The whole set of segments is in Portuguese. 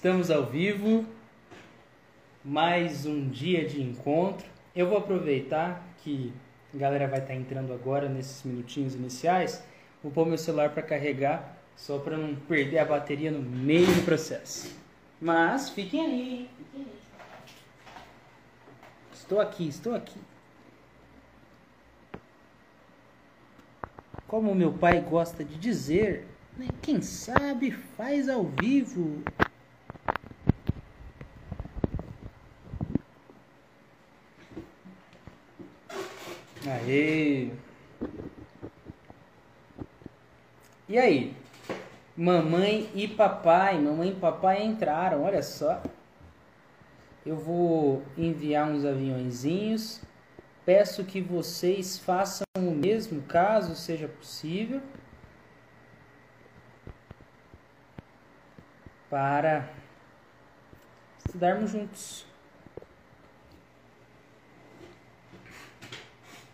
Estamos ao vivo, mais um dia de encontro. Eu vou aproveitar que a galera vai estar entrando agora nesses minutinhos iniciais. Vou pôr meu celular para carregar, só para não perder a bateria no meio do processo. Mas fiquem aí. Estou aqui, estou aqui. Como meu pai gosta de dizer, né, quem sabe faz ao vivo. Aê! E aí? Mamãe e papai, mamãe e papai entraram, olha só. Eu vou enviar uns aviãozinhos. Peço que vocês façam o mesmo, caso seja possível. Para estudarmos juntos.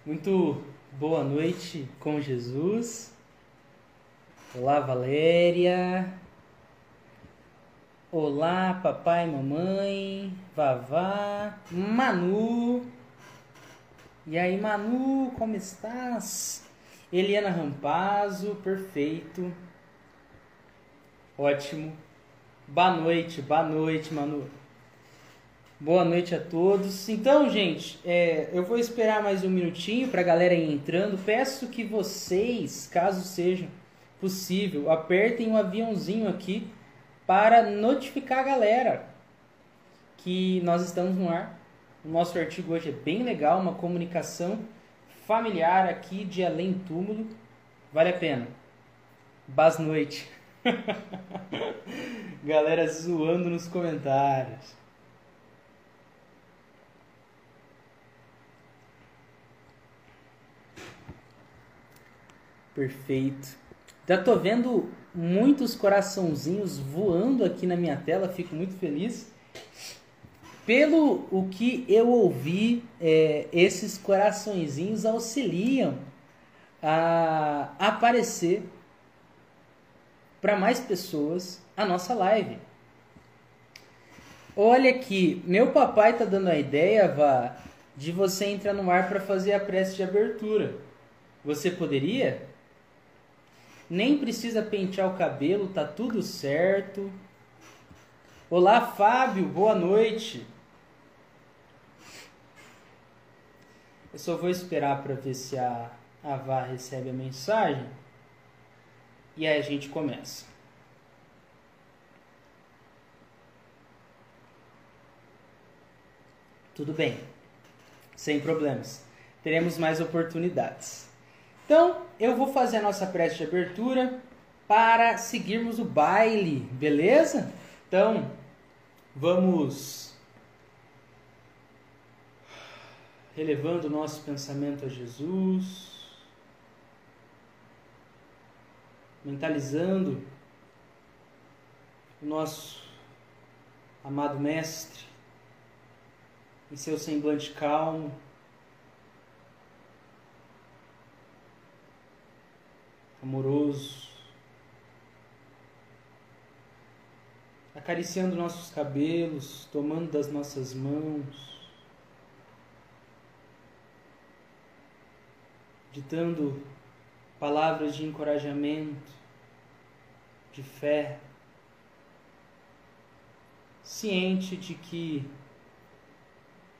Muito boa noite com Jesus. Olá, Valéria. Olá, papai, mamãe, Vavá, Manu. E aí, Manu, como estás? Eliana Rampazzo, perfeito. Ótimo. Boa noite, boa noite, Manu. Boa noite a todos. Então, gente, é, eu vou esperar mais um minutinho para a galera ir entrando. Peço que vocês, caso seja possível, apertem o um aviãozinho aqui para notificar a galera que nós estamos no ar. O nosso artigo hoje é bem legal, uma comunicação familiar aqui de além túmulo. Vale a pena. Boa noite. galera zoando nos comentários. Perfeito. Já tô vendo muitos coraçãozinhos voando aqui na minha tela, fico muito feliz. Pelo o que eu ouvi, é, esses coraçõezinhos auxiliam a aparecer para mais pessoas a nossa live. Olha aqui, meu papai tá dando a ideia, Vá, de você entrar no ar para fazer a prece de abertura. Você poderia? Nem precisa pentear o cabelo, tá tudo certo. Olá, Fábio, boa noite. Eu só vou esperar para ver se a Avá recebe a mensagem e aí a gente começa. Tudo bem, sem problemas. Teremos mais oportunidades. Então, eu vou fazer a nossa prece de abertura para seguirmos o baile, beleza? Então, vamos relevando o nosso pensamento a Jesus, mentalizando o nosso amado Mestre em seu semblante calmo amoroso, acariciando nossos cabelos, tomando das nossas mãos, ditando palavras de encorajamento, de fé, ciente de que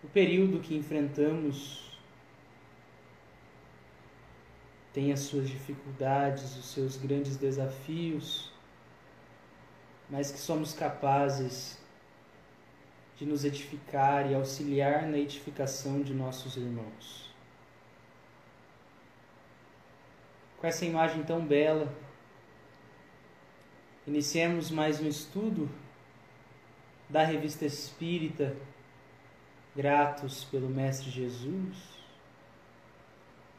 o período que enfrentamos tem as suas dificuldades, os seus grandes desafios, mas que somos capazes de nos edificar e auxiliar na edificação de nossos irmãos. Com essa imagem tão bela, iniciemos mais um estudo da Revista Espírita, gratos pelo Mestre Jesus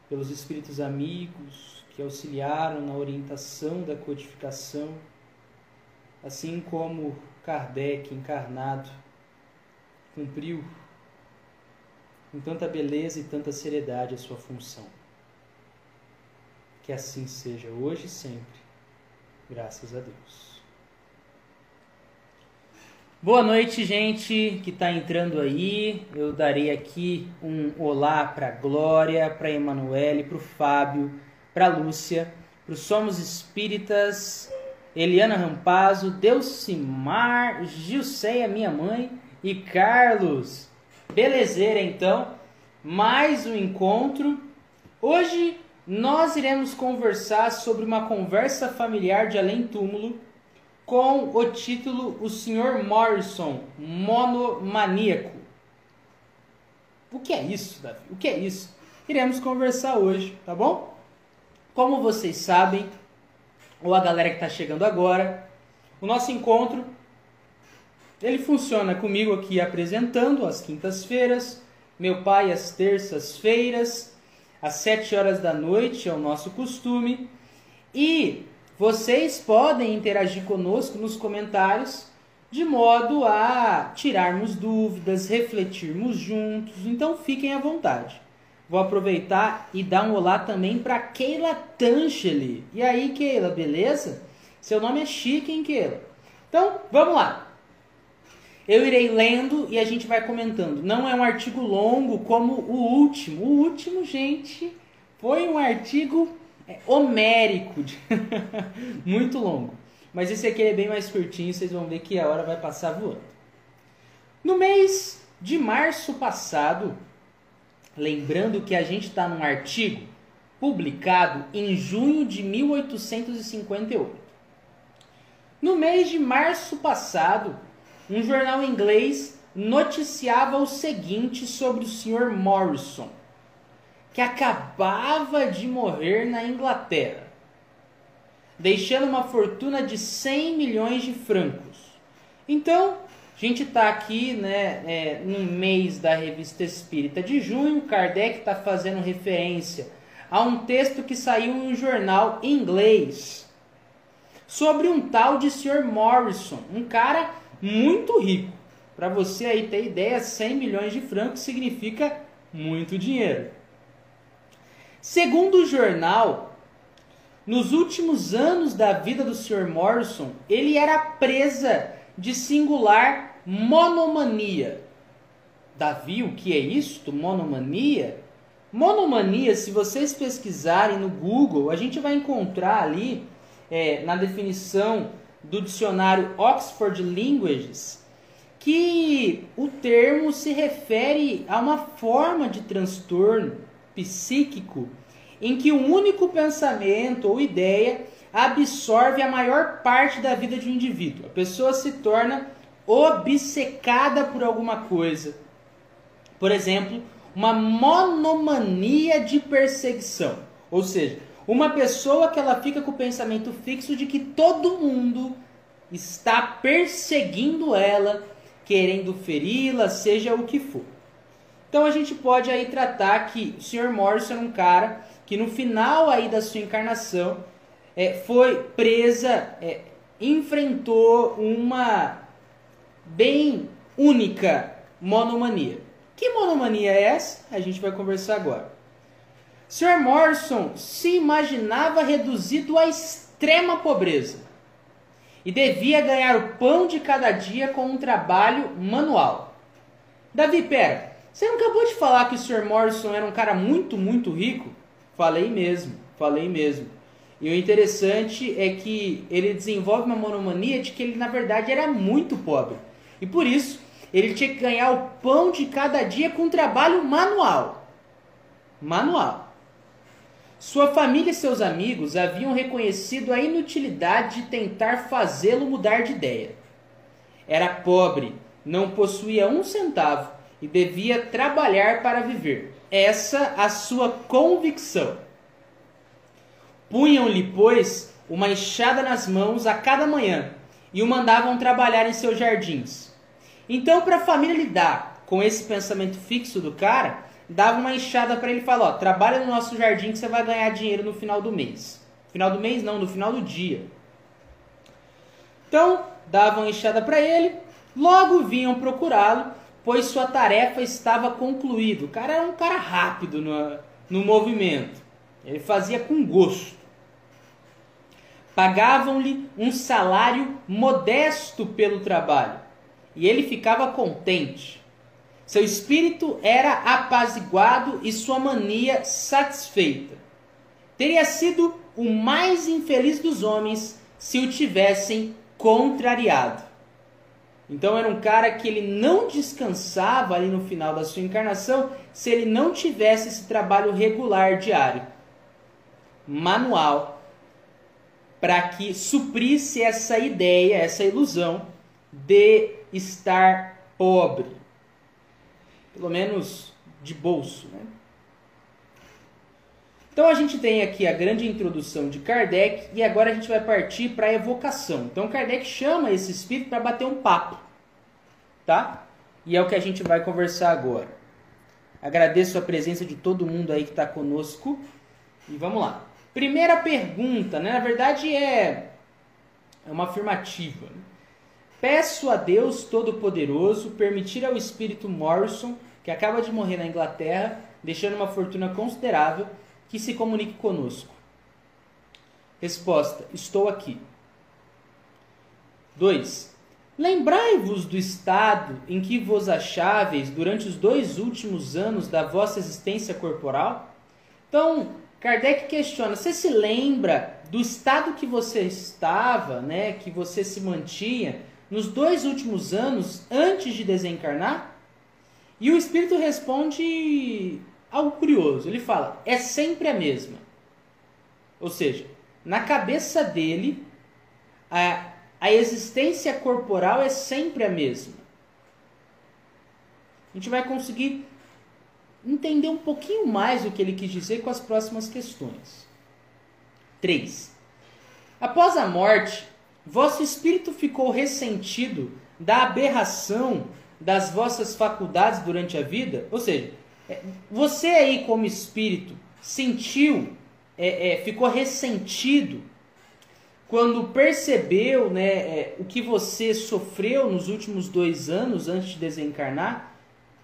pelos espíritos amigos que auxiliaram na orientação da codificação, assim como Kardec encarnado cumpriu com tanta beleza e tanta seriedade a sua função. Que assim seja hoje e sempre, graças a Deus. Boa noite, gente que está entrando aí. Eu darei aqui um olá para Glória, para Emanuele, para o Fábio, para Lúcia, para os Somos Espíritas, Eliana Rampazzo, Delcimar, Gilceia, minha mãe, e Carlos. Belezeira, então. Mais um encontro. Hoje nós iremos conversar sobre uma conversa familiar de além túmulo com o título O Sr. Morrison, Monomaníaco. O que é isso, Davi? O que é isso? Iremos conversar hoje, tá bom? Como vocês sabem, ou a galera que está chegando agora, o nosso encontro ele funciona comigo aqui apresentando às quintas-feiras, meu pai às terças-feiras, às sete horas da noite é o nosso costume, e vocês podem interagir conosco nos comentários de modo a tirarmos dúvidas, refletirmos juntos. Então fiquem à vontade. Vou aproveitar e dar um olá também para Keila Tancheli. E aí, Keila, beleza? Seu nome é chique, hein, Keila? Então, vamos lá. Eu irei lendo e a gente vai comentando. Não é um artigo longo como o último. O último, gente, foi um artigo é homérico, de... muito longo. Mas esse aqui é bem mais curtinho, vocês vão ver que a hora vai passar voando. No mês de março passado, lembrando que a gente está num artigo publicado em junho de 1858. No mês de março passado, um jornal inglês noticiava o seguinte sobre o Sr. Morrison que acabava de morrer na Inglaterra, deixando uma fortuna de 100 milhões de francos. Então, a gente está aqui né, é, no mês da Revista Espírita de junho, Kardec está fazendo referência a um texto que saiu em um jornal inglês sobre um tal de Sr. Morrison, um cara muito rico. Para você aí ter ideia, 100 milhões de francos significa muito dinheiro. Segundo o jornal, nos últimos anos da vida do Sr. Morrison, ele era presa de singular monomania. Davi, o que é isto? Monomania? Monomania, se vocês pesquisarem no Google, a gente vai encontrar ali, é, na definição do dicionário Oxford Languages, que o termo se refere a uma forma de transtorno psíquico em que um único pensamento ou ideia absorve a maior parte da vida de um indivíduo. A pessoa se torna obcecada por alguma coisa. Por exemplo, uma monomania de perseguição. Ou seja, uma pessoa que ela fica com o pensamento fixo de que todo mundo está perseguindo ela, querendo feri-la, seja o que for. Então a gente pode aí tratar que o Sr. Morrison é um cara que no final aí da sua encarnação é, foi presa, é, enfrentou uma bem única monomania. Que monomania é essa? A gente vai conversar agora. Sr. Morrison se imaginava reduzido à extrema pobreza e devia ganhar o pão de cada dia com um trabalho manual. Davi, pera, você não acabou de falar que o Sr. Morrison era um cara muito, muito rico? Falei mesmo, falei mesmo. E o interessante é que ele desenvolve uma monomania de que ele na verdade era muito pobre. E por isso, ele tinha que ganhar o pão de cada dia com trabalho manual. Manual. Sua família e seus amigos haviam reconhecido a inutilidade de tentar fazê-lo mudar de ideia. Era pobre, não possuía um centavo e devia trabalhar para viver. Essa a sua convicção. Punham-lhe, pois, uma enxada nas mãos a cada manhã e o mandavam trabalhar em seus jardins. Então, para a família lidar com esse pensamento fixo do cara, dava uma enxada para ele falava: ó, trabalha no nosso jardim que você vai ganhar dinheiro no final do mês. Final do mês não, no final do dia. Então, davam enxada para ele, logo vinham procurá-lo pois sua tarefa estava concluída. O cara era um cara rápido no, no movimento. Ele fazia com gosto. Pagavam-lhe um salário modesto pelo trabalho e ele ficava contente. Seu espírito era apaziguado e sua mania satisfeita. Teria sido o mais infeliz dos homens se o tivessem contrariado. Então era um cara que ele não descansava ali no final da sua encarnação se ele não tivesse esse trabalho regular diário, manual, para que suprisse essa ideia, essa ilusão de estar pobre. Pelo menos de bolso, né? Então a gente tem aqui a grande introdução de Kardec e agora a gente vai partir para a evocação. Então Kardec chama esse espírito para bater um papo, tá? E é o que a gente vai conversar agora. Agradeço a presença de todo mundo aí que está conosco e vamos lá. Primeira pergunta, né? Na verdade é, é uma afirmativa. Né? Peço a Deus Todo-Poderoso permitir ao espírito Morrison, que acaba de morrer na Inglaterra, deixando uma fortuna considerável, que se comunique conosco. Resposta: Estou aqui. 2. Lembrai-vos do estado em que vos acháveis durante os dois últimos anos da vossa existência corporal? Então, Kardec questiona: você se lembra do estado que você estava, né, que você se mantinha nos dois últimos anos antes de desencarnar? E o espírito responde algo curioso. Ele fala: é sempre a mesma. Ou seja, na cabeça dele, a, a existência corporal é sempre a mesma. A gente vai conseguir entender um pouquinho mais o que ele quis dizer com as próximas questões. 3. Após a morte, vosso espírito ficou ressentido da aberração das vossas faculdades durante a vida? Ou seja, você aí, como espírito, sentiu, é, é, ficou ressentido quando percebeu né, é, o que você sofreu nos últimos dois anos antes de desencarnar?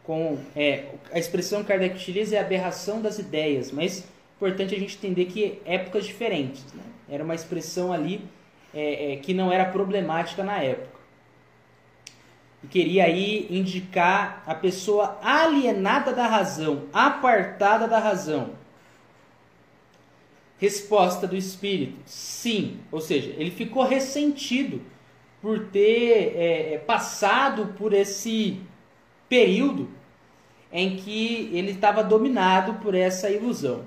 Com é, a expressão Kardec utiliza é aberração das ideias, mas é importante a gente entender que épocas diferentes. Né? Era uma expressão ali é, que não era problemática na época e queria aí indicar a pessoa alienada da razão, apartada da razão. Resposta do espírito: sim. Ou seja, ele ficou ressentido por ter é, é passado por esse período em que ele estava dominado por essa ilusão.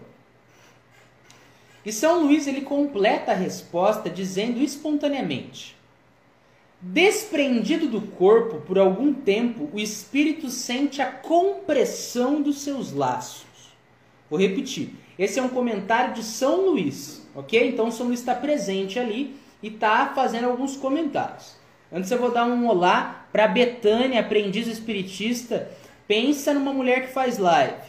E São Luís ele completa a resposta dizendo espontaneamente: Desprendido do corpo por algum tempo, o espírito sente a compressão dos seus laços. Vou repetir. Esse é um comentário de São Luís, ok? Então São Luís está presente ali e está fazendo alguns comentários. Antes eu vou dar um olá para Betânia, aprendiz espiritista. Pensa numa mulher que faz live.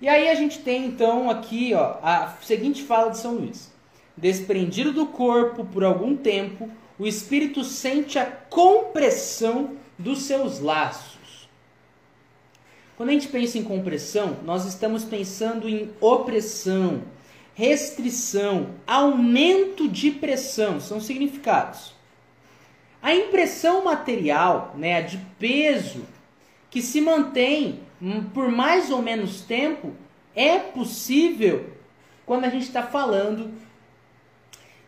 E aí a gente tem então aqui ó, a seguinte fala de São Luís: Desprendido do corpo por algum tempo, o espírito sente a compressão dos seus laços. Quando a gente pensa em compressão, nós estamos pensando em opressão, restrição, aumento de pressão, são significados. A impressão material, né, de peso, que se mantém por mais ou menos tempo, é possível quando a gente está falando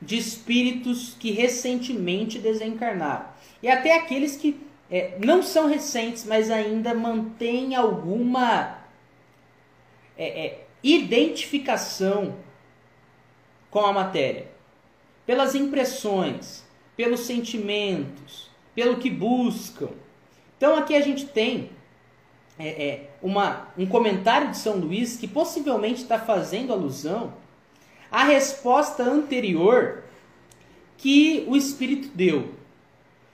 de espíritos que recentemente desencarnaram. E até aqueles que é, não são recentes, mas ainda mantêm alguma é, é, identificação com a matéria. Pelas impressões, pelos sentimentos, pelo que buscam. Então aqui a gente tem é, é, uma, um comentário de São Luís que possivelmente está fazendo alusão a resposta anterior que o espírito deu.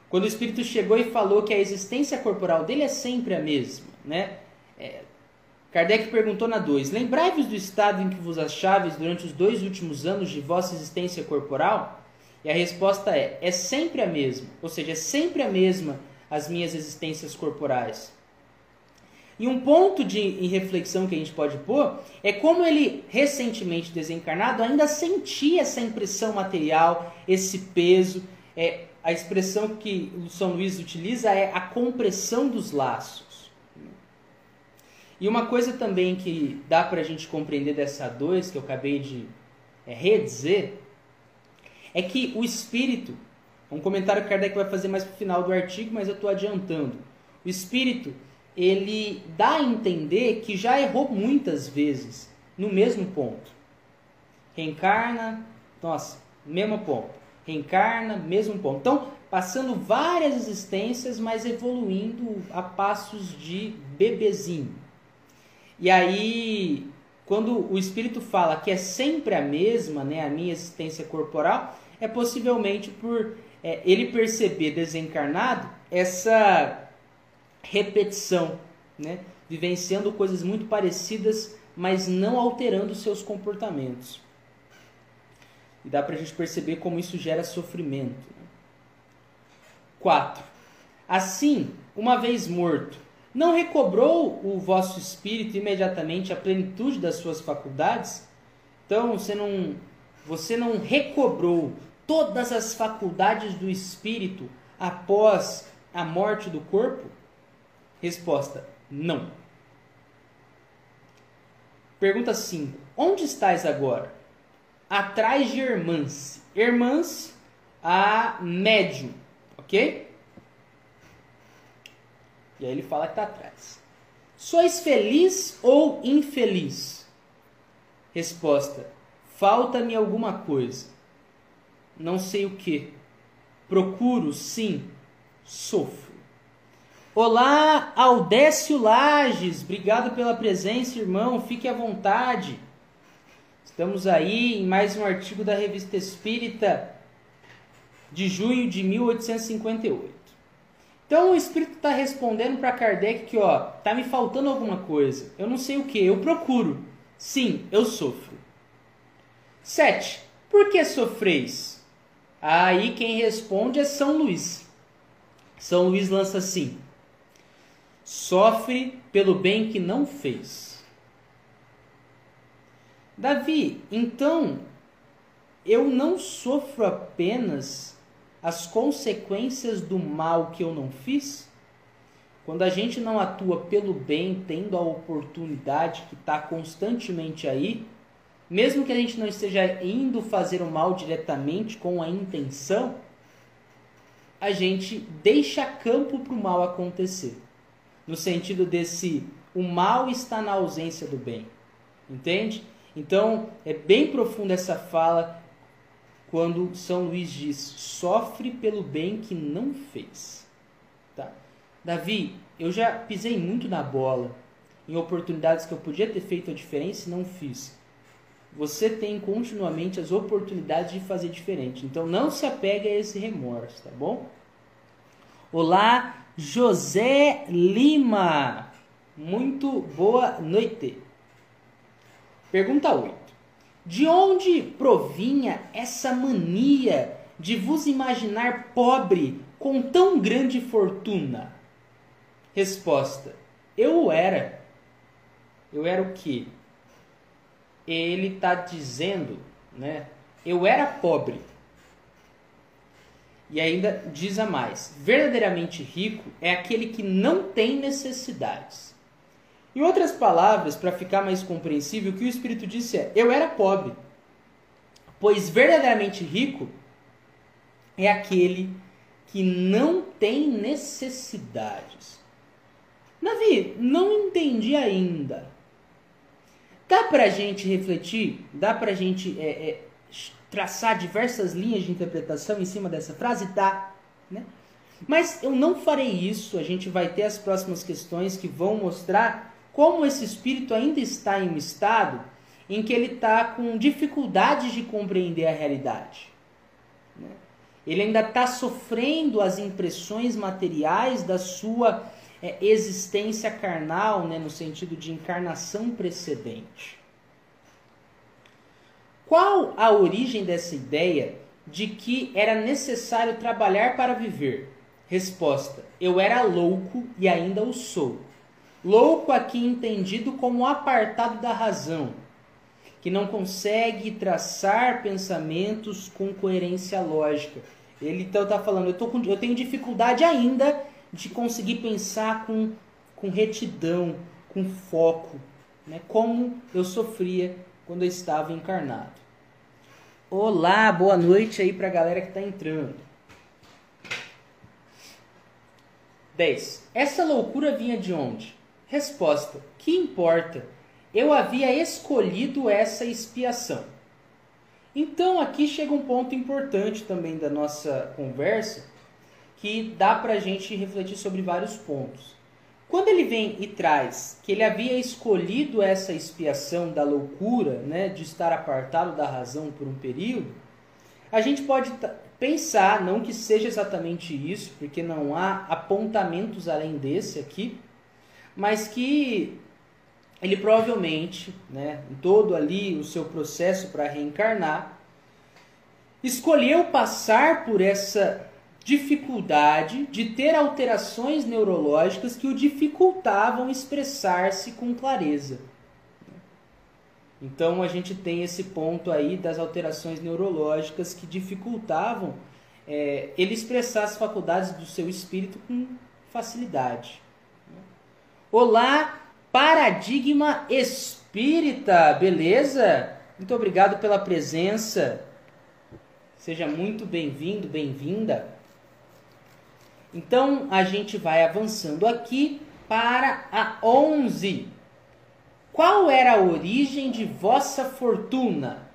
Quando o espírito chegou e falou que a existência corporal dele é sempre a mesma, né? É, Kardec perguntou na 2: Lembrai-vos do estado em que vos acháveis durante os dois últimos anos de vossa existência corporal? E a resposta é: é sempre a mesma, ou seja, é sempre a mesma as minhas existências corporais. E um ponto de reflexão que a gente pode pôr é como ele, recentemente desencarnado, ainda sentia essa impressão material, esse peso. É, a expressão que o São Luís utiliza é a compressão dos laços. E uma coisa também que dá para a gente compreender dessa 2, que eu acabei de é, redizer, é que o espírito, um comentário que Kardec vai fazer mais para o final do artigo, mas eu estou adiantando. O espírito, ele dá a entender que já errou muitas vezes no mesmo ponto. Reencarna, nossa, mesmo ponto reencarna, mesmo ponto. Então, passando várias existências, mas evoluindo a passos de bebezinho. E aí, quando o espírito fala que é sempre a mesma, né, a minha existência corporal, é possivelmente por é, ele perceber desencarnado essa repetição, né, vivenciando coisas muito parecidas, mas não alterando seus comportamentos. E dá para a gente perceber como isso gera sofrimento. 4. Assim, uma vez morto, não recobrou o vosso espírito imediatamente a plenitude das suas faculdades? Então, você não, você não recobrou todas as faculdades do espírito após a morte do corpo? Resposta: não. Pergunta 5. Onde estás agora? atrás de irmãs. Irmãs a médium, ok? E aí ele fala que está atrás. Sois feliz ou infeliz? Resposta: Falta-me alguma coisa. Não sei o que. Procuro, sim. Sofro. Olá, Aldécio Lages. Obrigado pela presença, irmão. Fique à vontade. Estamos aí em mais um artigo da Revista Espírita de junho de 1858. Então o Espírito está respondendo para Kardec que ó, tá me faltando alguma coisa. Eu não sei o que, eu procuro. Sim, eu sofro. 7. Por que sofreis? Aí quem responde é São Luís. São Luís lança assim: Sofre pelo bem que não fez Davi, então eu não sofro apenas as consequências do mal que eu não fiz? Quando a gente não atua pelo bem, tendo a oportunidade que está constantemente aí, mesmo que a gente não esteja indo fazer o mal diretamente com a intenção, a gente deixa campo para o mal acontecer. No sentido desse, o mal está na ausência do bem. Entende? Então, é bem profunda essa fala quando São Luís diz: sofre pelo bem que não fez. Tá? Davi, eu já pisei muito na bola em oportunidades que eu podia ter feito a diferença e não fiz. Você tem continuamente as oportunidades de fazer diferente. Então não se apegue a esse remorso, tá bom? Olá, José Lima. Muito boa noite. Pergunta 8. De onde provinha essa mania de vos imaginar pobre com tão grande fortuna? Resposta: Eu era. Eu era o quê? Ele está dizendo, né? Eu era pobre. E ainda diz a mais: verdadeiramente rico é aquele que não tem necessidades. Em outras palavras, para ficar mais compreensível, o que o Espírito disse é: Eu era pobre, pois verdadeiramente rico é aquele que não tem necessidades. Navi, não entendi ainda. Dá para a gente refletir? Dá para a gente é, é, traçar diversas linhas de interpretação em cima dessa frase? Dá. Né? Mas eu não farei isso. A gente vai ter as próximas questões que vão mostrar como esse espírito ainda está em um estado em que ele está com dificuldades de compreender a realidade. Né? Ele ainda está sofrendo as impressões materiais da sua é, existência carnal, né, no sentido de encarnação precedente. Qual a origem dessa ideia de que era necessário trabalhar para viver? Resposta: Eu era louco e ainda o sou. Louco aqui entendido como apartado da razão, que não consegue traçar pensamentos com coerência lógica. Ele então está falando, eu, com, eu tenho dificuldade ainda de conseguir pensar com, com retidão, com foco, né? como eu sofria quando eu estava encarnado. Olá, boa noite aí para a galera que está entrando. 10. Essa loucura vinha de onde? Resposta: Que importa? Eu havia escolhido essa expiação. Então aqui chega um ponto importante também da nossa conversa, que dá para a gente refletir sobre vários pontos. Quando ele vem e traz que ele havia escolhido essa expiação da loucura, né, de estar apartado da razão por um período, a gente pode pensar, não que seja exatamente isso, porque não há apontamentos além desse aqui, mas que ele provavelmente, né, em todo ali o seu processo para reencarnar, escolheu passar por essa dificuldade de ter alterações neurológicas que o dificultavam expressar-se com clareza. Então a gente tem esse ponto aí das alterações neurológicas que dificultavam é, ele expressar as faculdades do seu espírito com facilidade. Olá, Paradigma Espírita, beleza? Muito obrigado pela presença. Seja muito bem-vindo, bem-vinda. Então a gente vai avançando aqui para a 11. Qual era a origem de vossa fortuna?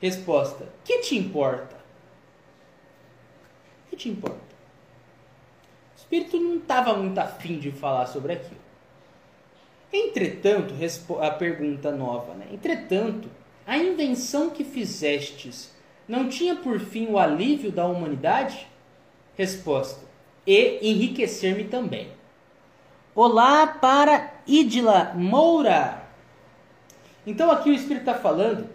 Resposta: Que te importa? Que te importa? espírito não estava muito afim de falar sobre aquilo. Entretanto, a pergunta nova, né? Entretanto, a invenção que fizestes não tinha por fim o alívio da humanidade? Resposta: E enriquecer-me também. Olá para Idila Moura. Então aqui o Espírito está falando.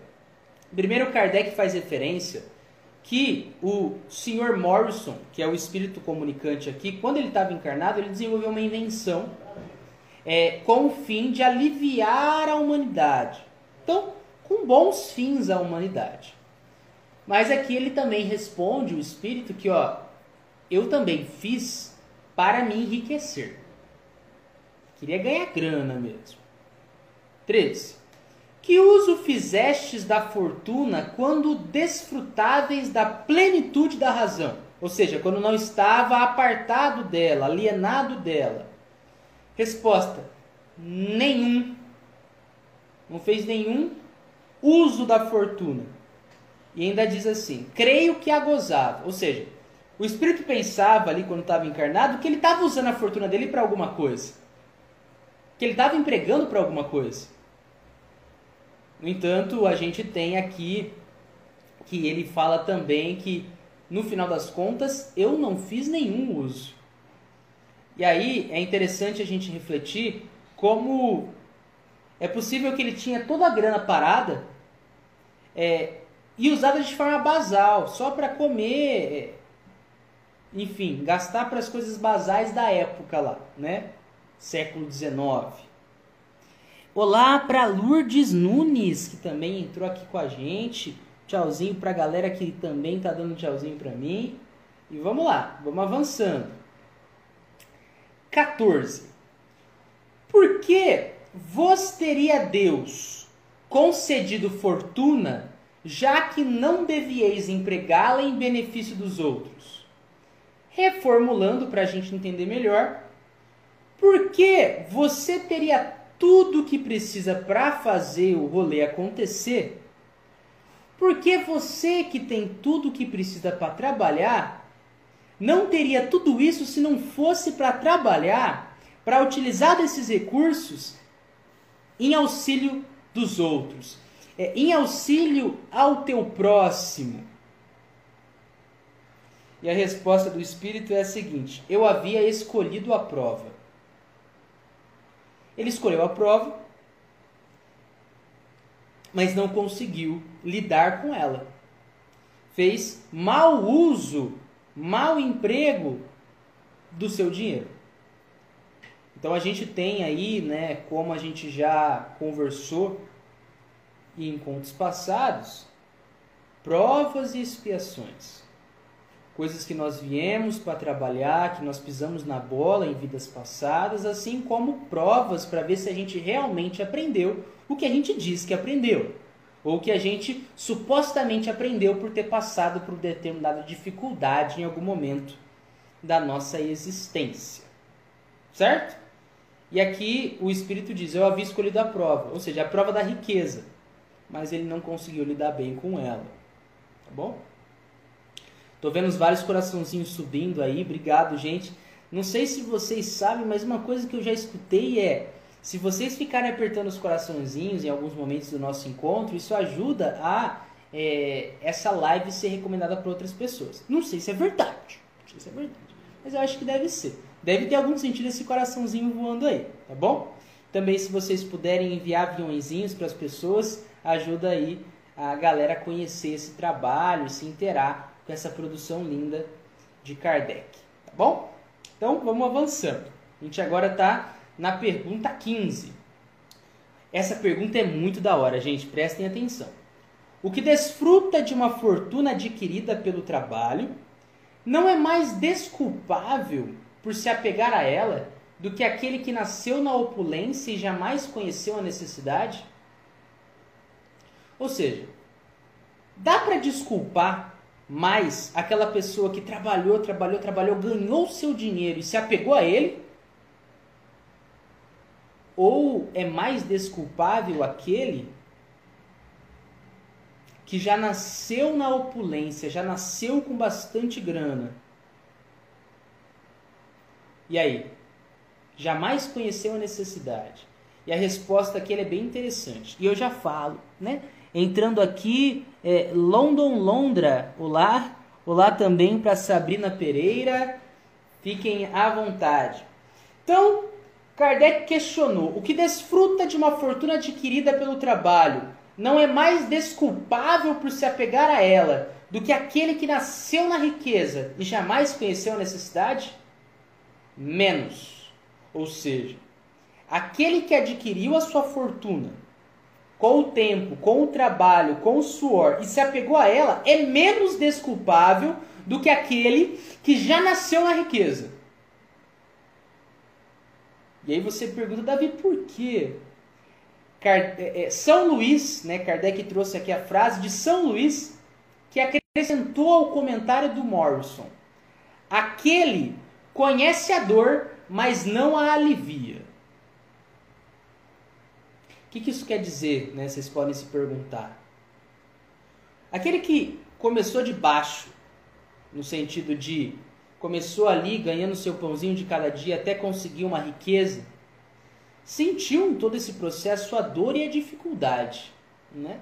Primeiro Kardec faz referência que o Sr. Morrison, que é o espírito comunicante aqui, quando ele estava encarnado, ele desenvolveu uma invenção é, com o fim de aliviar a humanidade. Então, com bons fins à humanidade. Mas aqui ele também responde, o espírito, que ó, eu também fiz para me enriquecer. Queria ganhar grana mesmo. 13. Que uso fizestes da fortuna quando desfrutáveis da plenitude da razão? Ou seja, quando não estava apartado dela, alienado dela. Resposta: nenhum. Não fez nenhum uso da fortuna. E ainda diz assim: creio que a gozava. Ou seja, o espírito pensava ali quando estava encarnado que ele estava usando a fortuna dele para alguma coisa. Que ele estava empregando para alguma coisa. No entanto, a gente tem aqui que ele fala também que no final das contas eu não fiz nenhum uso. E aí é interessante a gente refletir como é possível que ele tinha toda a grana parada é, e usada de forma basal, só para comer, é, enfim, gastar para as coisas basais da época lá, né? Século XIX. Olá para Lourdes Nunes, que também entrou aqui com a gente. Tchauzinho para a galera que também tá dando tchauzinho para mim. E vamos lá, vamos avançando. 14. Por que vos teria Deus concedido fortuna, já que não devieis empregá-la em benefício dos outros? Reformulando para a gente entender melhor, por que você teria tudo o que precisa para fazer o rolê acontecer, porque você que tem tudo o que precisa para trabalhar, não teria tudo isso se não fosse para trabalhar, para utilizar desses recursos em auxílio dos outros, é, em auxílio ao teu próximo. E a resposta do Espírito é a seguinte: eu havia escolhido a prova. Ele escolheu a prova, mas não conseguiu lidar com ela. Fez mau uso, mau emprego do seu dinheiro. Então a gente tem aí, né, como a gente já conversou em encontros passados, provas e expiações. Coisas que nós viemos para trabalhar, que nós pisamos na bola em vidas passadas, assim como provas para ver se a gente realmente aprendeu o que a gente diz que aprendeu. Ou que a gente supostamente aprendeu por ter passado por determinada dificuldade em algum momento da nossa existência. Certo? E aqui o Espírito diz: Eu havia escolhido a prova, ou seja, a prova da riqueza, mas ele não conseguiu lidar bem com ela. Tá bom? Tô vendo os vários coraçãozinhos subindo aí, obrigado, gente. Não sei se vocês sabem, mas uma coisa que eu já escutei é: se vocês ficarem apertando os coraçõezinhos em alguns momentos do nosso encontro, isso ajuda a é, essa live ser recomendada para outras pessoas. Não sei se é verdade, não sei se é verdade, mas eu acho que deve ser. Deve ter algum sentido esse coraçãozinho voando aí, tá bom? Também, se vocês puderem enviar aviãozinhos para as pessoas, ajuda aí a galera a conhecer esse trabalho, se interar com essa produção linda de Kardec, tá bom? Então, vamos avançando. A gente agora está na pergunta 15. Essa pergunta é muito da hora, gente, prestem atenção. O que desfruta de uma fortuna adquirida pelo trabalho não é mais desculpável por se apegar a ela do que aquele que nasceu na opulência e jamais conheceu a necessidade? Ou seja, dá para desculpar mais aquela pessoa que trabalhou, trabalhou, trabalhou, ganhou seu dinheiro e se apegou a ele ou é mais desculpável aquele que já nasceu na opulência, já nasceu com bastante grana? E aí? Jamais conheceu a necessidade? E a resposta aqui é bem interessante. E eu já falo, né? Entrando aqui, é, London Londra, olá. Olá também para Sabrina Pereira. Fiquem à vontade. Então, Kardec questionou: o que desfruta de uma fortuna adquirida pelo trabalho não é mais desculpável por se apegar a ela do que aquele que nasceu na riqueza e jamais conheceu a necessidade? Menos. Ou seja, aquele que adquiriu a sua fortuna com o tempo, com o trabalho, com o suor e se apegou a ela é menos desculpável do que aquele que já nasceu na riqueza. E aí você pergunta, Davi, por quê? É, é, São Luís, né, Kardec trouxe aqui a frase de São Luís, que acrescentou ao comentário do Morrison. Aquele conhece a dor, mas não a alivia. O que, que isso quer dizer? Né? Vocês podem se perguntar. Aquele que começou de baixo, no sentido de começou ali ganhando seu pãozinho de cada dia até conseguir uma riqueza, sentiu em todo esse processo a dor e a dificuldade. Né?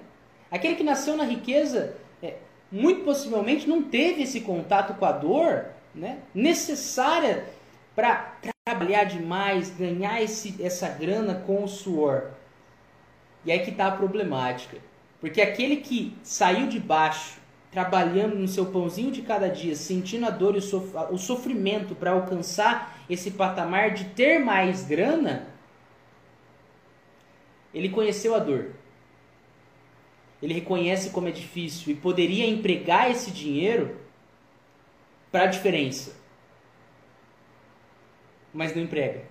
Aquele que nasceu na riqueza, é, muito possivelmente não teve esse contato com a dor né, necessária para trabalhar demais, ganhar esse, essa grana com o suor. E aí que está a problemática. Porque aquele que saiu de baixo trabalhando no seu pãozinho de cada dia, sentindo a dor e o sofrimento para alcançar esse patamar de ter mais grana, ele conheceu a dor. Ele reconhece como é difícil e poderia empregar esse dinheiro para a diferença. Mas não emprega.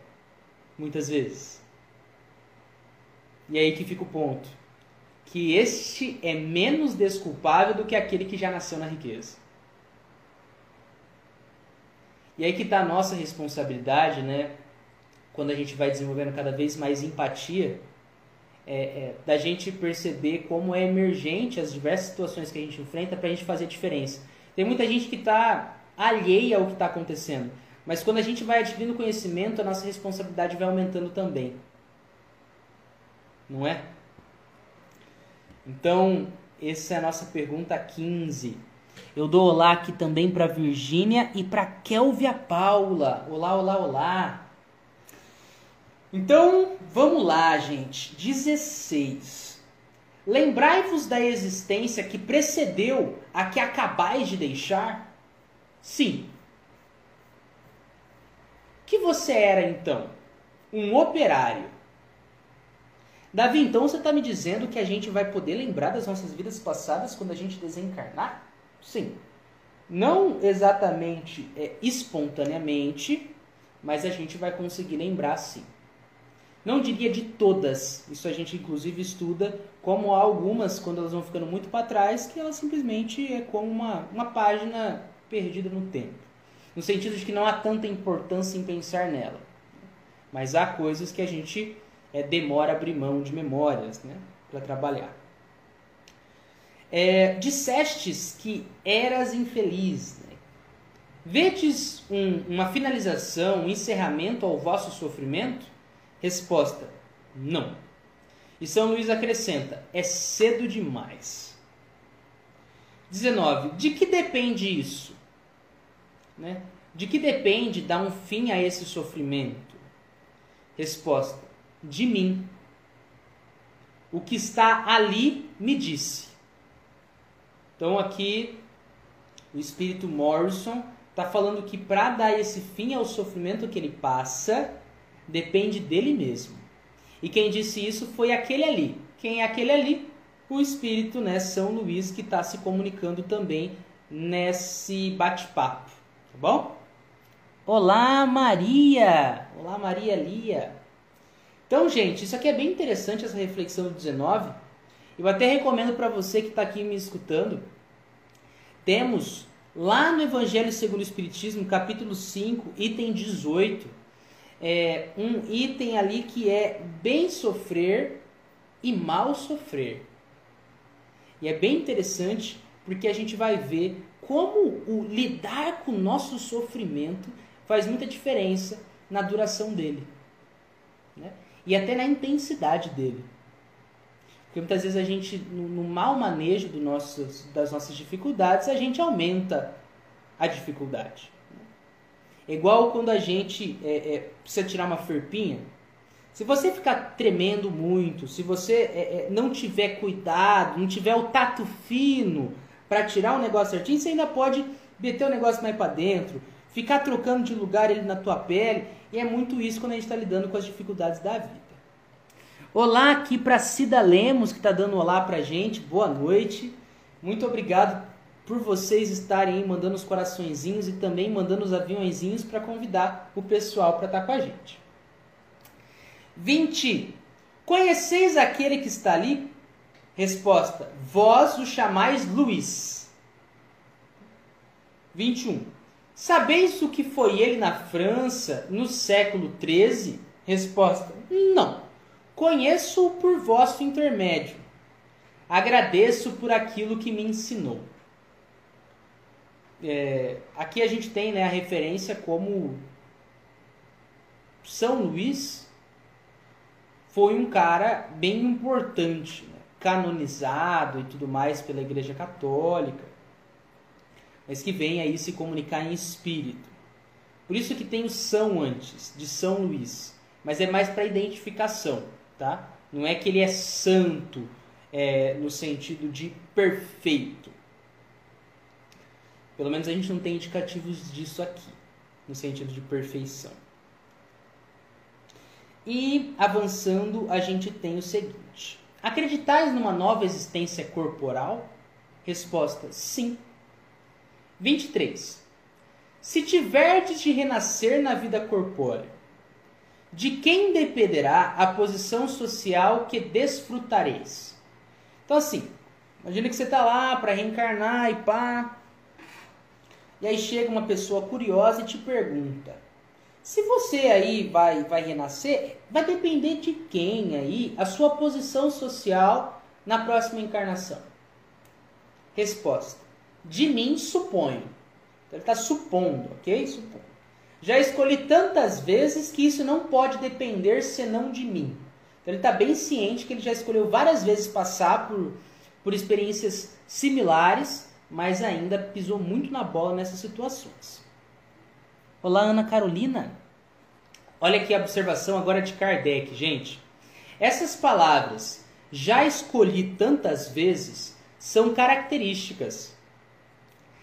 Muitas vezes. E aí que fica o ponto que este é menos desculpável do que aquele que já nasceu na riqueza. E aí que está a nossa responsabilidade, né? Quando a gente vai desenvolvendo cada vez mais empatia, é, é, da gente perceber como é emergente as diversas situações que a gente enfrenta para a gente fazer diferença. Tem muita gente que está alheia ao que está acontecendo, mas quando a gente vai adquirindo conhecimento, a nossa responsabilidade vai aumentando também. Não é? Então, essa é a nossa pergunta 15. Eu dou olá aqui também para Virgínia e para Kelvia Paula. Olá, olá, olá. Então, vamos lá, gente. 16. Lembrai-vos da existência que precedeu a que acabais de deixar? Sim. Que você era então? Um operário. Davi, então você está me dizendo que a gente vai poder lembrar das nossas vidas passadas quando a gente desencarnar? Sim. Não exatamente é, espontaneamente, mas a gente vai conseguir lembrar sim. Não diria de todas, isso a gente inclusive estuda, como há algumas, quando elas vão ficando muito para trás, que elas simplesmente é como uma, uma página perdida no tempo. No sentido de que não há tanta importância em pensar nela. Mas há coisas que a gente é, demora a abrir mão de memórias né, para trabalhar. É, dissestes que eras infeliz. Né? Vedes um, uma finalização, um encerramento ao vosso sofrimento? Resposta: não. E São Luís acrescenta: é cedo demais. 19. De que depende isso? Né? De que depende dar um fim a esse sofrimento? Resposta: de mim. O que está ali me disse. Então aqui o espírito Morrison está falando que para dar esse fim ao sofrimento que ele passa, depende dele mesmo. E quem disse isso foi aquele ali. Quem é aquele ali? O espírito, né, São Luís, que está se comunicando também nesse bate-papo. Tá bom? Olá, Maria! Olá, Maria Lia! Então, gente, isso aqui é bem interessante, essa reflexão do 19. Eu até recomendo para você que está aqui me escutando. Temos lá no Evangelho segundo o Espiritismo, capítulo 5, item 18, é, um item ali que é bem sofrer e mal sofrer. E é bem interessante porque a gente vai ver como o lidar com o nosso sofrimento faz muita diferença na duração dele. Né? E até na intensidade dele. Porque muitas vezes a gente, no, mau manejo do nossos, das nossas dificuldades, a gente aumenta a dificuldade. É igual quando a gente é, é, precisa tirar uma ferpinha. Se você ficar tremendo muito, se você é, é não tiver cuidado, não tiver o tato fino para tirar o negócio certinho, você ainda pode meter o negócio mais para dentro, ficar trocando de lugar ele na tua pele. E é muito isso quando a gente está lidando com as dificuldades da vida. Olá aqui para Cida Lemos, que está dando olá para a gente. Boa noite. Muito obrigado por vocês estarem aí mandando os coraçõezinhos e também mandando os aviãozinhos para convidar o pessoal para estar tá com a gente. 20. Conheceis aquele que está ali? Resposta: Vós o chamais Luís. 21. Sabeis o que foi ele na França no século XIII? Resposta: Não. Conheço-o por vosso intermédio. Agradeço por aquilo que me ensinou. É, aqui a gente tem né, a referência como São Luís foi um cara bem importante, né, canonizado e tudo mais pela Igreja Católica mas que vem aí se comunicar em espírito. Por isso que tem o São antes, de São Luís, mas é mais para identificação, tá? Não é que ele é santo é, no sentido de perfeito. Pelo menos a gente não tem indicativos disso aqui, no sentido de perfeição. E avançando, a gente tem o seguinte: Acreditais numa nova existência corporal? Resposta: sim. 23. Se tiverdes de renascer na vida corpórea, de quem dependerá a posição social que desfrutareis? Então, assim, imagina que você está lá para reencarnar e pá. E aí chega uma pessoa curiosa e te pergunta: se você aí vai, vai renascer, vai depender de quem aí a sua posição social na próxima encarnação? Resposta: de mim suponho. Então, ele está supondo, ok? Supondo. Já escolhi tantas vezes que isso não pode depender senão de mim. Então ele está bem ciente que ele já escolheu várias vezes passar por, por experiências similares, mas ainda pisou muito na bola nessas situações. Olá, Ana Carolina. Olha aqui a observação agora de Kardec, gente. Essas palavras, já escolhi tantas vezes, são características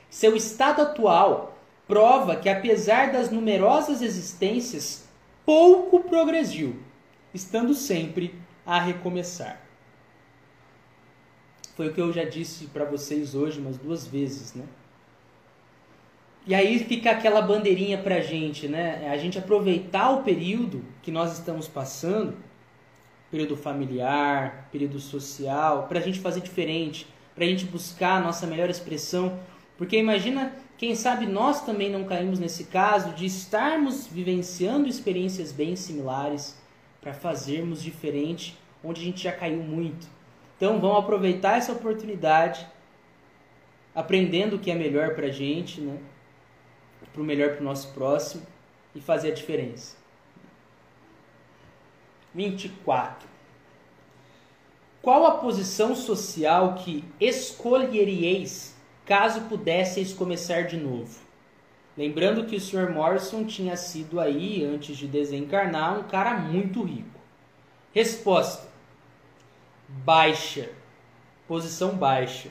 seu estado atual prova que, apesar das numerosas existências, pouco progrediu, estando sempre a recomeçar. Foi o que eu já disse para vocês hoje umas duas vezes, né? E aí fica aquela bandeirinha para a gente, né? A gente aproveitar o período que nós estamos passando, período familiar, período social, para a gente fazer diferente, para a gente buscar a nossa melhor expressão. Porque imagina, quem sabe nós também não caímos nesse caso de estarmos vivenciando experiências bem similares para fazermos diferente, onde a gente já caiu muito. Então vamos aproveitar essa oportunidade, aprendendo o que é melhor para a gente, né? para o melhor para o nosso próximo e fazer a diferença. 24. Qual a posição social que escolheríeis caso pudesseis começar de novo? Lembrando que o Sr. Morrison tinha sido aí, antes de desencarnar, um cara muito rico. Resposta: baixa, posição baixa.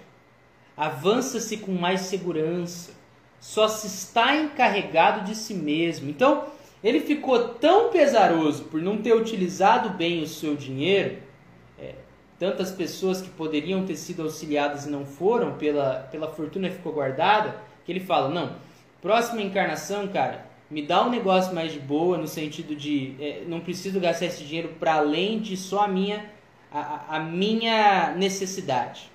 Avança-se com mais segurança. Só se está encarregado de si mesmo. Então, ele ficou tão pesaroso por não ter utilizado bem o seu dinheiro, tantas pessoas que poderiam ter sido auxiliadas e não foram, pela, pela fortuna ficou guardada, que ele fala: não, próxima encarnação, cara, me dá um negócio mais de boa, no sentido de é, não preciso gastar esse dinheiro para além de só a minha a, a minha necessidade.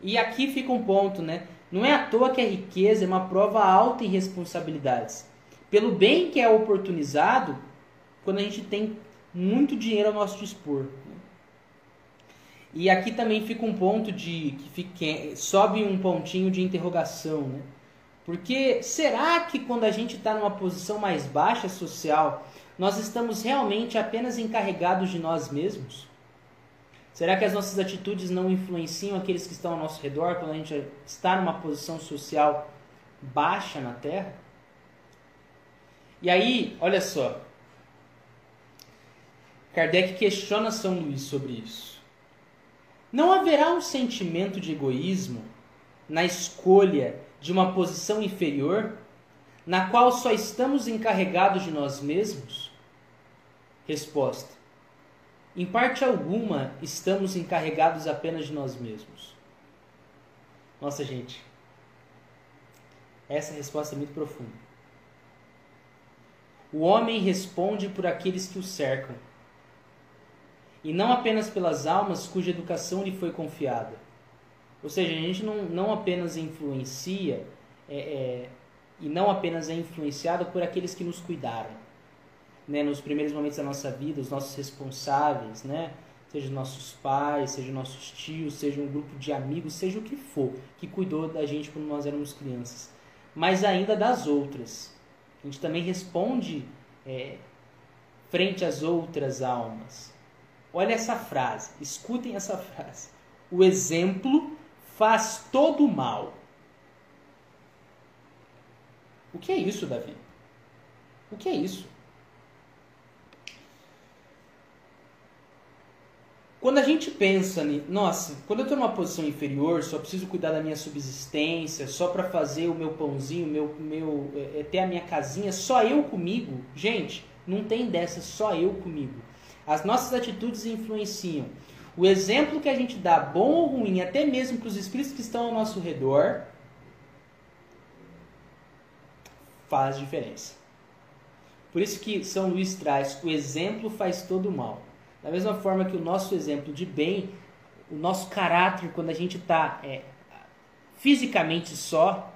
E aqui fica um ponto, né? Não é à toa que a riqueza é uma prova alta em responsabilidades. Pelo bem que é oportunizado quando a gente tem muito dinheiro ao nosso dispor. E aqui também fica um ponto de que fique, sobe um pontinho de interrogação, né? Porque será que quando a gente está numa posição mais baixa social, nós estamos realmente apenas encarregados de nós mesmos? Será que as nossas atitudes não influenciam aqueles que estão ao nosso redor quando a gente está numa posição social baixa na Terra? E aí, olha só. Kardec questiona São Luís sobre isso. Não haverá um sentimento de egoísmo na escolha de uma posição inferior, na qual só estamos encarregados de nós mesmos? Resposta: em parte alguma, estamos encarregados apenas de nós mesmos. Nossa, gente. Essa resposta é muito profunda. O homem responde por aqueles que o cercam, e não apenas pelas almas cuja educação lhe foi confiada. Ou seja, a gente não, não apenas influencia, é, é, e não apenas é influenciado por aqueles que nos cuidaram né, nos primeiros momentos da nossa vida, os nossos responsáveis, né, seja os nossos pais, seja os nossos tios, seja um grupo de amigos, seja o que for, que cuidou da gente quando nós éramos crianças, mas ainda das outras. A gente também responde é, frente às outras almas. Olha essa frase, escutem essa frase. O exemplo faz todo o mal. O que é isso, Davi? O que é isso? Quando a gente pensa, nossa, quando eu estou numa posição inferior, só preciso cuidar da minha subsistência, só para fazer o meu pãozinho, meu, meu, é, é, ter a minha casinha, só eu comigo. Gente, não tem dessa, só eu comigo. As nossas atitudes influenciam. O exemplo que a gente dá, bom ou ruim, até mesmo para os espíritos que estão ao nosso redor, faz diferença. Por isso que São Luís traz: o exemplo faz todo o mal. Da mesma forma que o nosso exemplo de bem, o nosso caráter, quando a gente está é, fisicamente só,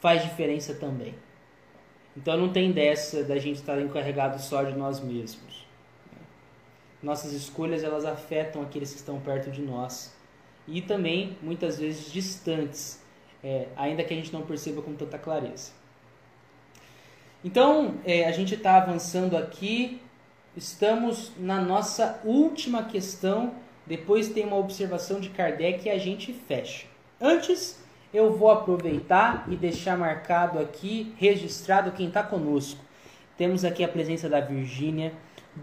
faz diferença também. Então não tem dessa da gente estar encarregado só de nós mesmos. Nossas escolhas elas afetam aqueles que estão perto de nós e também muitas vezes distantes, é, ainda que a gente não perceba com tanta clareza. Então é, a gente está avançando aqui estamos na nossa última questão. Depois tem uma observação de Kardec e a gente fecha. Antes, eu vou aproveitar e deixar marcado aqui, registrado quem está conosco. Temos aqui a presença da Virgínia,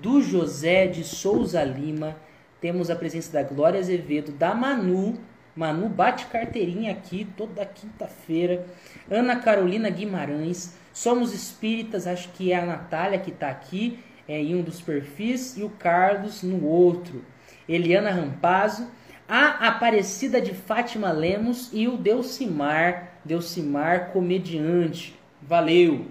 do José de Souza Lima, temos a presença da Glória Azevedo, da Manu. Manu bate carteirinha aqui toda quinta-feira. Ana Carolina Guimarães. Somos espíritas, acho que é a Natália que está aqui é, em um dos perfis e o Carlos no outro. Eliana Rampazzo, a Aparecida de Fátima Lemos e o Delcimar, Delcimar comediante. Valeu!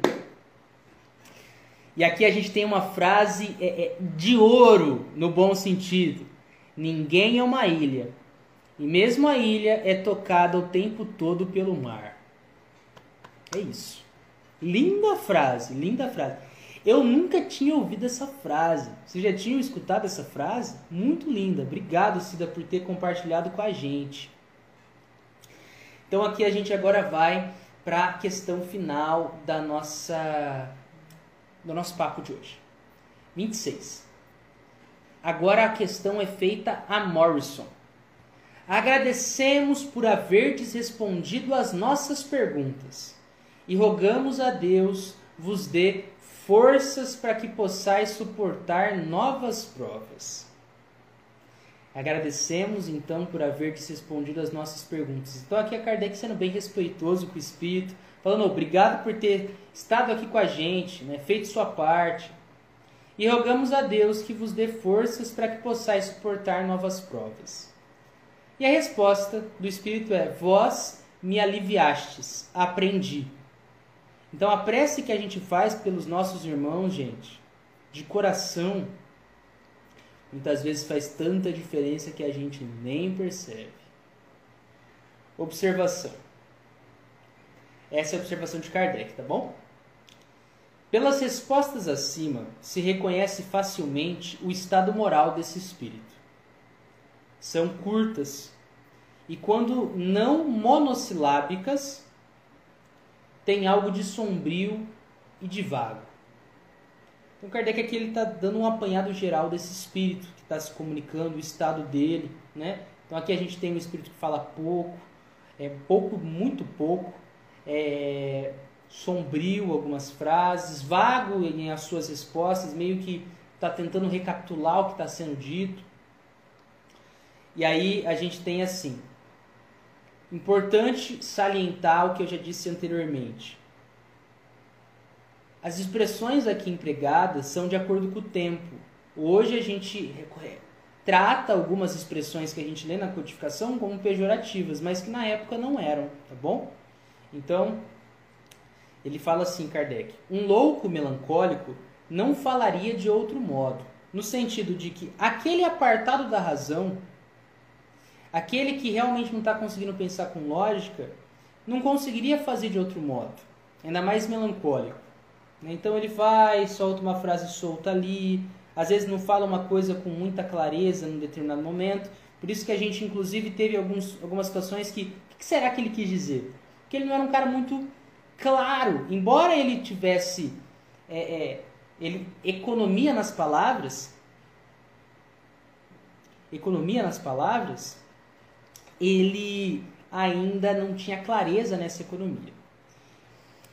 E aqui a gente tem uma frase é, é, de ouro, no bom sentido. Ninguém é uma ilha. E mesmo a ilha é tocada o tempo todo pelo mar. É isso. Linda frase, linda frase. Eu nunca tinha ouvido essa frase. Vocês já tinham escutado essa frase? Muito linda. Obrigado, Cida, por ter compartilhado com a gente. Então aqui a gente agora vai para a questão final da nossa do nosso papo de hoje. 26. Agora a questão é feita a Morrison. Agradecemos por haverdes respondido às nossas perguntas e rogamos a Deus vos dê forças para que possais suportar novas provas. Agradecemos então por haverdes respondido às nossas perguntas. Então aqui a Kardec sendo bem respeitoso com o Espírito, falando obrigado por ter estado aqui com a gente, né, feito sua parte. E rogamos a Deus que vos dê forças para que possais suportar novas provas. E a resposta do Espírito é: Vós me aliviastes, aprendi. Então a prece que a gente faz pelos nossos irmãos, gente, de coração, muitas vezes faz tanta diferença que a gente nem percebe. Observação. Essa é a observação de Kardec, tá bom? Pelas respostas acima, se reconhece facilmente o estado moral desse espírito. São curtas e, quando não monossilábicas, tem algo de sombrio e de vago. Então, Kardec aqui está dando um apanhado geral desse espírito que está se comunicando, o estado dele. Né? Então, aqui a gente tem um espírito que fala pouco, é pouco, muito pouco, é, sombrio algumas frases, vago em as suas respostas, meio que está tentando recapitular o que está sendo dito. E aí a gente tem assim. Importante salientar o que eu já disse anteriormente. As expressões aqui empregadas são de acordo com o tempo. Hoje a gente trata algumas expressões que a gente lê na codificação como pejorativas, mas que na época não eram, tá bom? Então, ele fala assim, Kardec: um louco melancólico não falaria de outro modo, no sentido de que aquele apartado da razão, aquele que realmente não está conseguindo pensar com lógica, não conseguiria fazer de outro modo, ainda mais melancólico. Então ele vai, solta uma frase solta ali, às vezes não fala uma coisa com muita clareza num determinado momento. Por isso que a gente, inclusive, teve alguns, algumas situações que. O que será que ele quis dizer? Que ele não era um cara muito claro. Embora ele tivesse é, é, ele, economia nas palavras, economia nas palavras, ele ainda não tinha clareza nessa economia.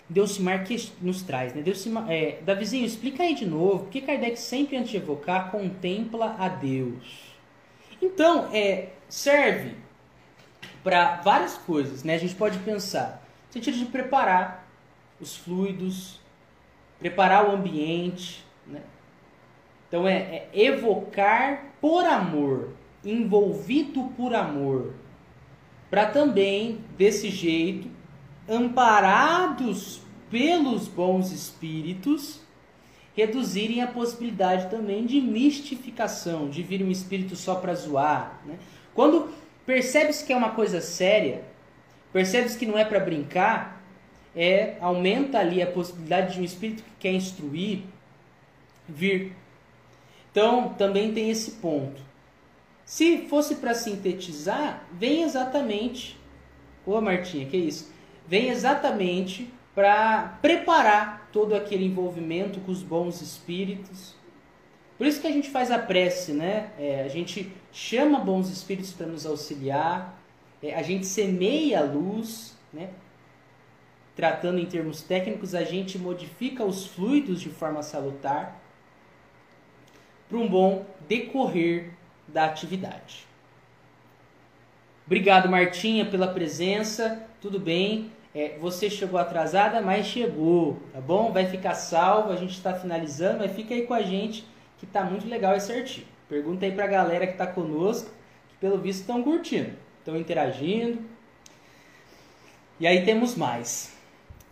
Delcimar que nos traz, né? Delcimar, é, Davizinho, explica aí de novo, porque Kardec sempre antes de evocar contempla a Deus. Então, é, serve para várias coisas, né? A gente pode pensar no sentido de preparar os fluidos, preparar o ambiente, né? Então é, é evocar por amor, envolvido por amor, para também desse jeito, amparados pelos bons espíritos, reduzirem a possibilidade também de mistificação, de vir um espírito só para zoar. Né? Quando percebe-se que é uma coisa séria, percebe-se que não é para brincar, é aumenta ali a possibilidade de um espírito que quer instruir vir. Então, também tem esse ponto. Se fosse para sintetizar, vem exatamente. Ô Martinha, que isso? Vem exatamente para preparar todo aquele envolvimento com os bons espíritos. Por isso que a gente faz a prece, né? É, a gente chama bons espíritos para nos auxiliar, é, a gente semeia a luz, né? tratando em termos técnicos, a gente modifica os fluidos de forma salutar para um bom decorrer da atividade. Obrigado, Martinha, pela presença. Tudo bem? É, você chegou atrasada, mas chegou, tá bom? Vai ficar salvo, a gente está finalizando, mas fica aí com a gente que tá muito legal esse artigo. Pergunta aí pra galera que tá conosco, que pelo visto estão curtindo, estão interagindo. E aí temos mais.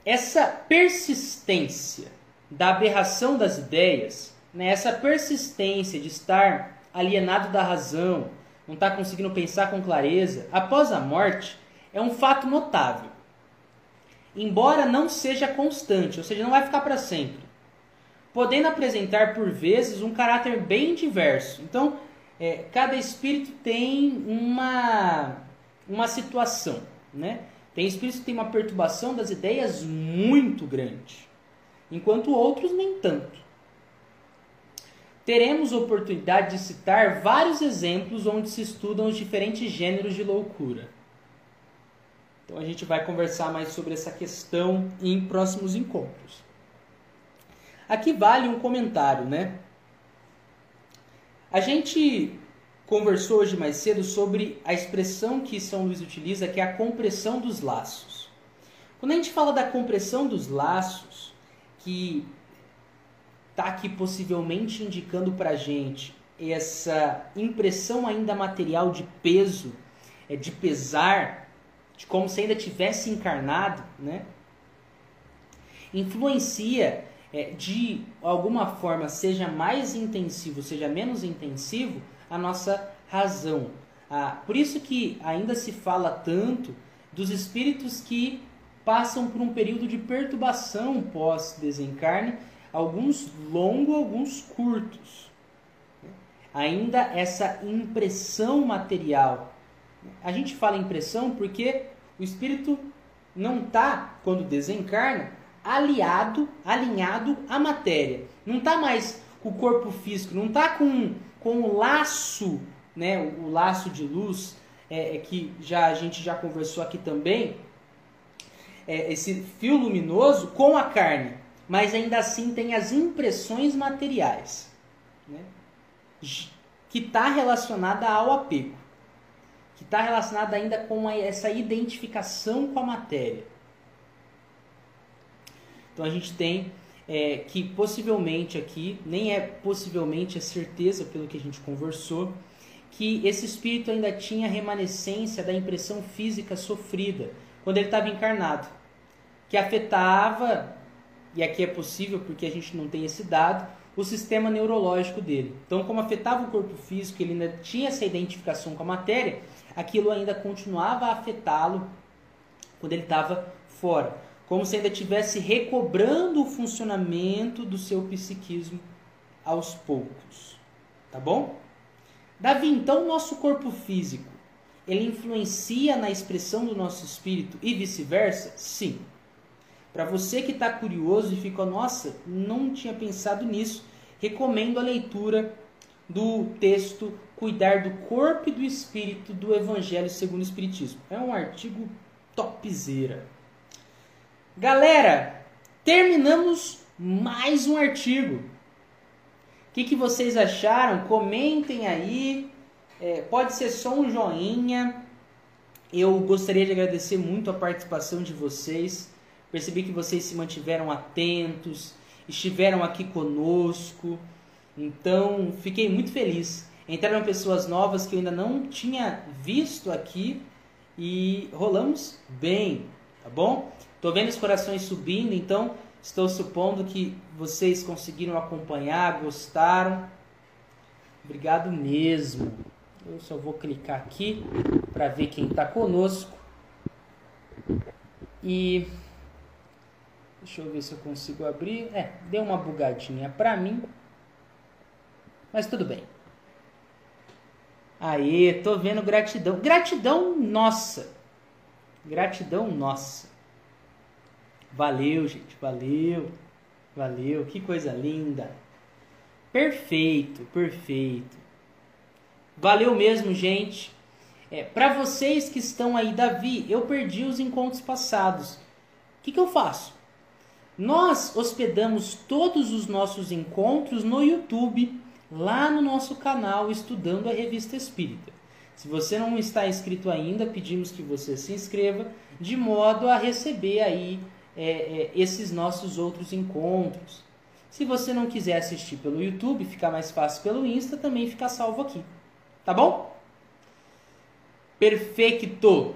Essa persistência da aberração das ideias, né, essa persistência de estar alienado da razão, não estar tá conseguindo pensar com clareza, após a morte, é um fato notável. Embora não seja constante, ou seja, não vai ficar para sempre, podendo apresentar por vezes um caráter bem diverso. Então, é, cada espírito tem uma, uma situação, né? Tem espíritos que têm uma perturbação das ideias muito grande, enquanto outros nem tanto teremos oportunidade de citar vários exemplos onde se estudam os diferentes gêneros de loucura. Então a gente vai conversar mais sobre essa questão em próximos encontros. Aqui vale um comentário, né? A gente conversou hoje mais cedo sobre a expressão que São Luís utiliza, que é a compressão dos laços. Quando a gente fala da compressão dos laços, que está aqui possivelmente indicando para a gente essa impressão ainda material de peso, é de pesar, de como se ainda tivesse encarnado, né? influencia é, de alguma forma, seja mais intensivo, seja menos intensivo, a nossa razão. Ah, por isso que ainda se fala tanto dos espíritos que passam por um período de perturbação pós-desencarne alguns longos, alguns curtos. Ainda essa impressão material. A gente fala impressão porque o espírito não está, quando desencarna, aliado, alinhado à matéria. Não está mais com o corpo físico, não está com, com o laço, né, o, o laço de luz, é, é, que já a gente já conversou aqui também, é, esse fio luminoso com a carne mas ainda assim tem as impressões materiais, né? que está relacionada ao apego, que está relacionada ainda com essa identificação com a matéria. Então a gente tem é, que possivelmente aqui, nem é possivelmente, é certeza pelo que a gente conversou, que esse espírito ainda tinha remanescência da impressão física sofrida quando ele estava encarnado, que afetava e aqui é possível porque a gente não tem esse dado, o sistema neurológico dele. Então, como afetava o corpo físico, ele ainda tinha essa identificação com a matéria, aquilo ainda continuava a afetá-lo quando ele estava fora. Como se ainda estivesse recobrando o funcionamento do seu psiquismo aos poucos. Tá bom? Davi, então, nosso corpo físico, ele influencia na expressão do nosso espírito e vice-versa? Sim. Para você que está curioso e ficou, nossa, não tinha pensado nisso, recomendo a leitura do texto Cuidar do Corpo e do Espírito do Evangelho segundo o Espiritismo. É um artigo topzera. Galera, terminamos mais um artigo. O que, que vocês acharam? Comentem aí. É, pode ser só um joinha. Eu gostaria de agradecer muito a participação de vocês. Percebi que vocês se mantiveram atentos, estiveram aqui conosco. Então, fiquei muito feliz. Entraram pessoas novas que eu ainda não tinha visto aqui e rolamos bem, tá bom? Tô vendo os corações subindo, então estou supondo que vocês conseguiram acompanhar, gostaram. Obrigado mesmo. Eu só vou clicar aqui para ver quem está conosco. E Deixa eu ver se eu consigo abrir. É, deu uma bugadinha pra mim. Mas tudo bem. Aê, tô vendo gratidão. Gratidão nossa. Gratidão nossa. Valeu, gente. Valeu. Valeu. Que coisa linda. Perfeito, perfeito. Valeu mesmo, gente. É, para vocês que estão aí, Davi, eu perdi os encontros passados. O que, que eu faço? Nós hospedamos todos os nossos encontros no YouTube, lá no nosso canal Estudando a Revista Espírita. Se você não está inscrito ainda, pedimos que você se inscreva, de modo a receber aí é, é, esses nossos outros encontros. Se você não quiser assistir pelo YouTube, fica mais fácil pelo Insta, também fica salvo aqui. Tá bom? Perfeito!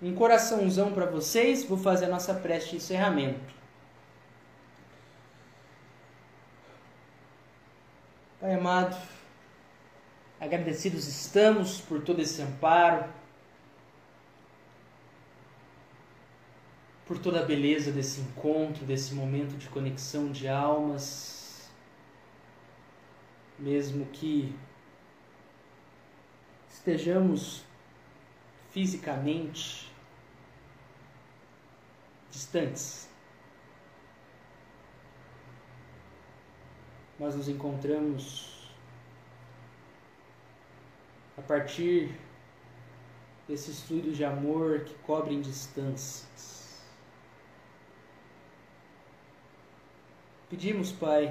Um coraçãozão para vocês, vou fazer a nossa prece de encerramento. Pai amado, agradecidos estamos por todo esse amparo, por toda a beleza desse encontro, desse momento de conexão de almas, mesmo que estejamos fisicamente distantes. Nós nos encontramos a partir desses fluidos de amor que cobrem distâncias. Pedimos, Pai,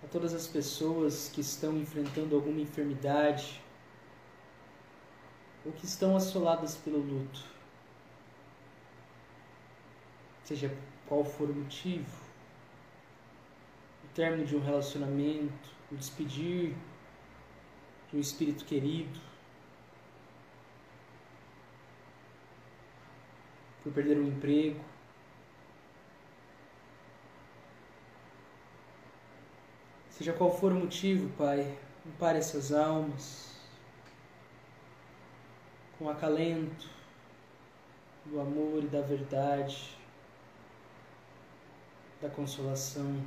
a todas as pessoas que estão enfrentando alguma enfermidade ou que estão assoladas pelo luto, seja qual for o motivo, o término de um relacionamento, o despedir de um espírito querido, por perder um emprego, Seja qual for o motivo, Pai, ampare essas almas com acalento do amor e da verdade, da consolação.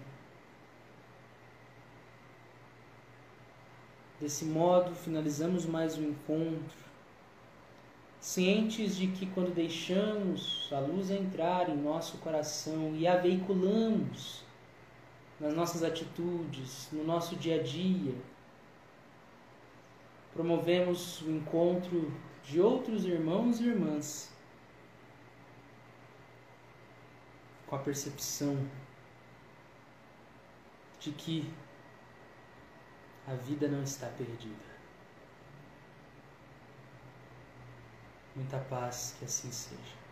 Desse modo, finalizamos mais um encontro, cientes de que quando deixamos a luz entrar em nosso coração e a veiculamos nas nossas atitudes, no nosso dia a dia. Promovemos o encontro de outros irmãos e irmãs com a percepção de que a vida não está perdida. Muita paz, que assim seja.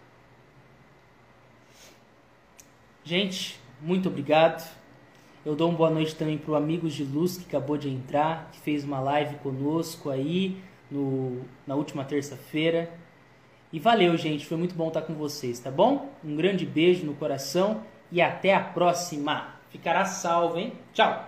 Gente, muito obrigado. Eu dou uma boa noite também para o Amigos de Luz, que acabou de entrar, que fez uma live conosco aí no, na última terça-feira. E valeu, gente. Foi muito bom estar com vocês, tá bom? Um grande beijo no coração e até a próxima. Ficará salvo, hein? Tchau!